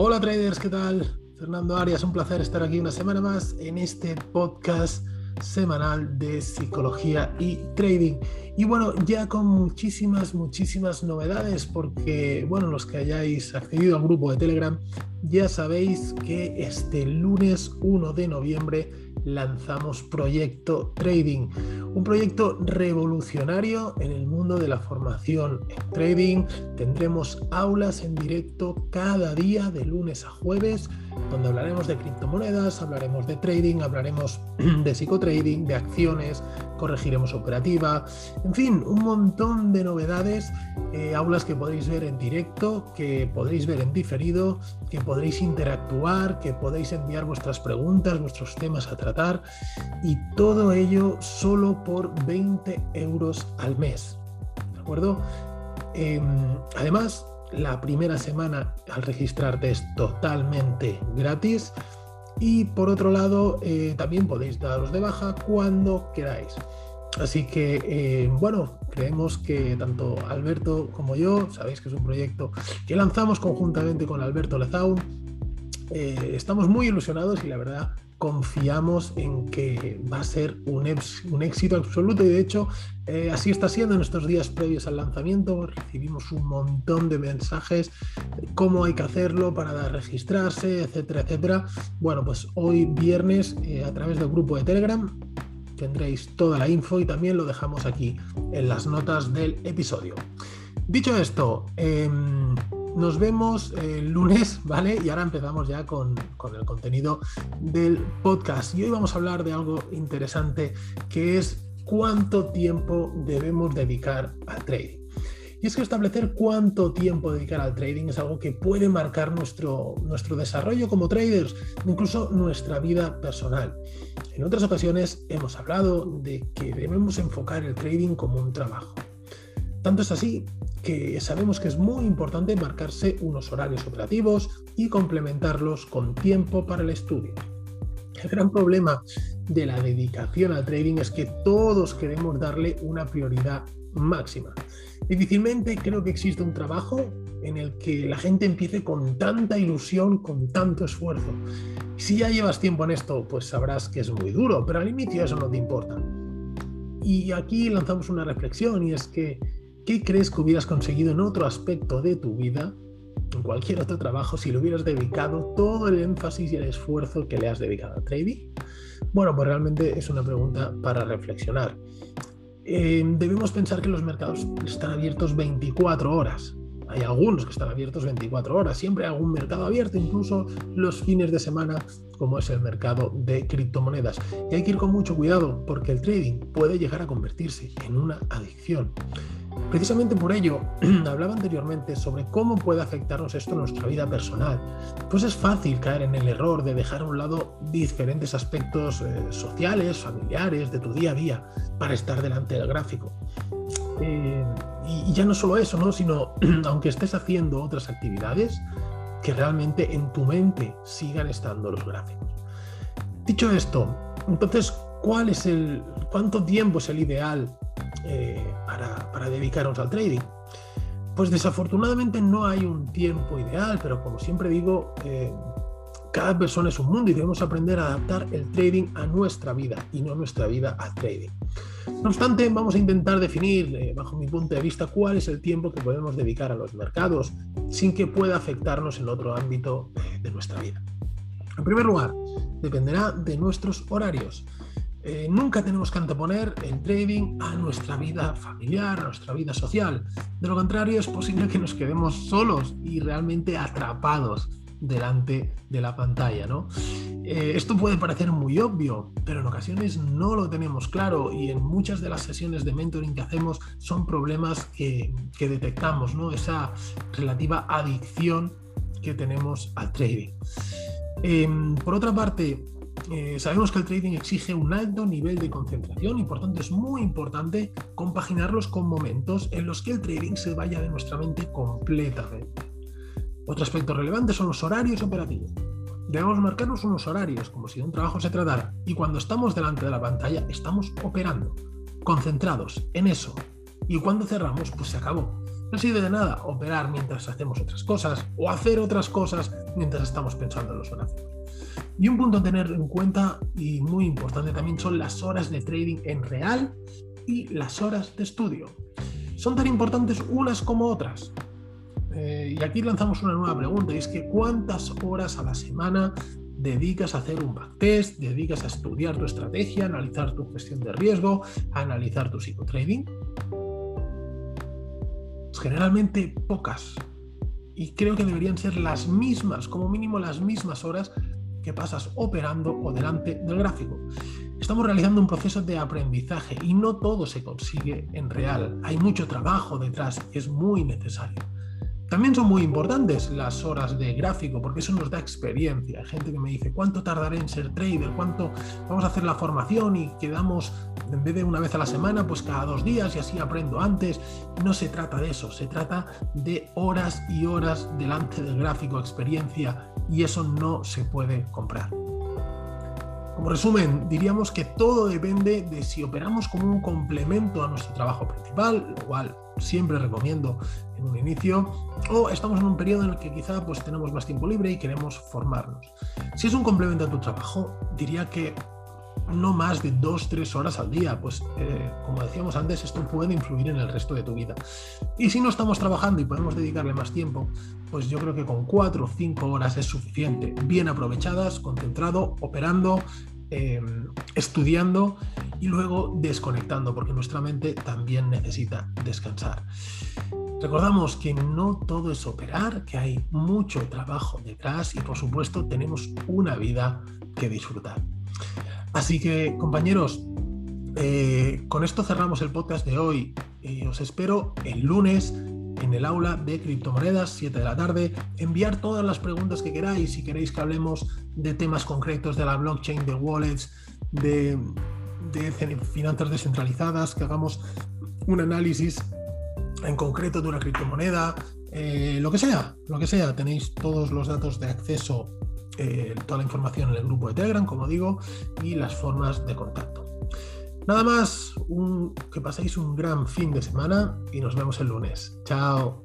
Hola traders, ¿qué tal? Fernando Arias, un placer estar aquí una semana más en este podcast semanal de psicología y trading. Y bueno, ya con muchísimas, muchísimas novedades, porque bueno, los que hayáis accedido al grupo de Telegram, ya sabéis que este lunes 1 de noviembre lanzamos Proyecto Trading, un proyecto revolucionario en el mundo de la formación en trading. Tendremos aulas en directo cada día de lunes a jueves, donde hablaremos de criptomonedas, hablaremos de trading, hablaremos de psicotrading, de acciones, corregiremos operativa, en fin, un montón de novedades, eh, aulas que podréis ver en directo, que podréis ver en diferido, que podréis interactuar, que podéis enviar vuestras preguntas, vuestros temas a tratar y todo ello solo por 20 euros al mes. ¿De acuerdo? Em, además, la primera semana al registrarte es totalmente gratis y por otro lado eh, también podéis daros de baja cuando queráis. Así que, eh, bueno, creemos que tanto Alberto como yo, sabéis que es un proyecto que lanzamos conjuntamente con Alberto Lezaun, eh, estamos muy ilusionados y la verdad confiamos en que va a ser un, éxito absoluto y de hecho eh, así está siendo en estos días previos al lanzamiento. Recibimos un montón de mensajes de cómo hay que hacerlo para registrarse, etcétera, etcétera. Bueno, pues hoy viernes eh, a través del grupo de Telegram tendréis toda la info y también lo dejamos aquí en las notas del episodio. Dicho esto, em, nos vemos el lunes, ¿vale? Y ahora empezamos ya con, el contenido del podcast. Y hoy vamos a hablar de algo interesante que es cuánto tiempo debemos dedicar al trading. Y es que establecer cuánto tiempo dedicar al trading es algo que puede marcar nuestro, nuestro desarrollo como traders, incluso nuestra vida personal. En otras ocasiones hemos hablado de que debemos enfocar el trading como un trabajo. Tanto es así que sabemos que es muy importante marcarse unos horarios operativos y complementarlos con tiempo para el estudio. El gran problema de la dedicación al trading es que todos queremos darle una prioridad máxima. Difícilmente creo que exista un trabajo en el que la gente empiece con tanta ilusión, con tanto esfuerzo. Si ya llevas tiempo en esto, pues sabrás que es muy duro, pero al inicio eso no te importa. Y aquí lanzamos una reflexión y es que ¿Qué crees que hubieras conseguido en otro aspecto de tu vida, en cualquier otro trabajo, si le hubieras dedicado todo el énfasis y el esfuerzo que le has dedicado a trading? Bueno, pues realmente es una pregunta para reflexionar. Eh, debemos pensar que los mercados están abiertos 24 horas. Hay algunos que están abiertos 24 horas. Siempre hay algún mercado abierto, incluso los fines de semana, como es el mercado de criptomonedas. Y hay que ir con mucho cuidado porque el trading puede llegar a convertirse en una adicción. Precisamente por ello, hablaba anteriormente sobre cómo puede afectarnos esto en nuestra vida personal. Pues es fácil caer en el error de dejar a un lado diferentes aspectos eh, sociales, familiares, de tu día a día, para estar delante del gráfico. Eh, y, ya no solo eso, ¿no? sino aunque estés haciendo otras actividades, que realmente en tu mente sigan estando los gráficos. Dicho esto, entonces, ¿cuál es el, ¿cuánto tiempo es el ideal eh, para, dedicarnos al trading? Pues desafortunadamente no hay un tiempo ideal, pero como siempre digo, eh, cada persona es un mundo y debemos aprender a adaptar el trading a nuestra vida y no nuestra vida al trading. No obstante, vamos a intentar definir, eh, bajo mi punto de vista, cuál es el tiempo que podemos dedicar a los mercados sin que pueda afectarnos en otro ámbito de nuestra vida. En primer lugar, dependerá de nuestros horarios. Eh, nunca tenemos que anteponer el trading a nuestra vida familiar, a nuestra vida social. De lo contrario, es posible que nos quedemos solos y realmente atrapados delante de la pantalla. ¿no? Eh, esto puede parecer muy obvio, pero en ocasiones no lo tenemos claro y en muchas de las sesiones de mentoring que hacemos son problemas que, detectamos, ¿no? esa relativa adicción que tenemos al trading. Em, por otra parte, eh, sabemos que el trading exige un alto nivel de concentración y por tanto es muy importante compaginarlos con momentos en los que el trading se vaya de nuestra mente completamente. Otro aspecto relevante son los horarios operativos. Debemos marcarnos unos horarios como si de un trabajo se tratara y cuando estamos delante de la pantalla estamos operando, concentrados en eso. Y cuando cerramos, pues se acabó. No sirve de nada operar mientras hacemos otras cosas o hacer otras cosas mientras estamos pensando en los gráficos. Y un punto a tener en cuenta y muy importante también son las horas de trading en real y las horas de estudio. Son tan importantes unas como otras. Eh, y aquí lanzamos una nueva pregunta, es que ¿cuántas horas a la semana dedicas a hacer un backtest, dedicas a estudiar tu estrategia, analizar tu gestión de riesgo, a analizar tu psicotrading? Generalmente pocas. Y creo que deberían ser las mismas, como mínimo las mismas horas que pasas operando o delante del gráfico. Estamos realizando un proceso de aprendizaje y no todo se consigue en real. Hay mucho trabajo detrás es muy necesario. También son muy importantes las horas de gráfico porque eso nos da experiencia. Hay gente que me dice, ¿cuánto tardaré en ser trader? ¿Cuánto vamos a hacer la formación y quedamos en vez de una vez a la semana, pues cada dos días y así aprendo antes? No se trata de eso, se trata de horas y horas delante del gráfico, experiencia y eso no se puede comprar. Como resumen, diríamos que todo depende de si operamos como un complemento a nuestro trabajo principal, lo cual siempre recomiendo en un inicio, o estamos en un periodo en el que quizá pues, tenemos más tiempo libre y queremos formarnos. Si es un complemento a tu trabajo, diría que no más de dos, tres horas al día, pues eh, como decíamos antes, esto puede influir en el resto de tu vida. Y si no estamos trabajando y podemos dedicarle más tiempo, pues yo creo que con cuatro o cinco horas es suficiente, bien aprovechadas, concentrado, operando, em, estudiando y luego desconectando, porque nuestra mente también necesita descansar. Recordamos que no todo es operar, que hay mucho trabajo detrás y por supuesto tenemos una vida que disfrutar. Así que, compañeros, eh, con esto cerramos el podcast de hoy. y os espero el lunes en el aula de criptomonedas, 7 de la tarde. Enviar todas las preguntas que queráis. Si queréis que hablemos de temas concretos de la blockchain, de wallets, de, finanzas descentralizadas, que hagamos un análisis en concreto de una criptomoneda, eh, lo que sea, lo que sea. Tenéis todos los datos de acceso eh, toda la información en el grupo de Telegram, como digo, y las formas de contacto. Nada más, que paséis un gran fin de semana y nos vemos el lunes. Chao.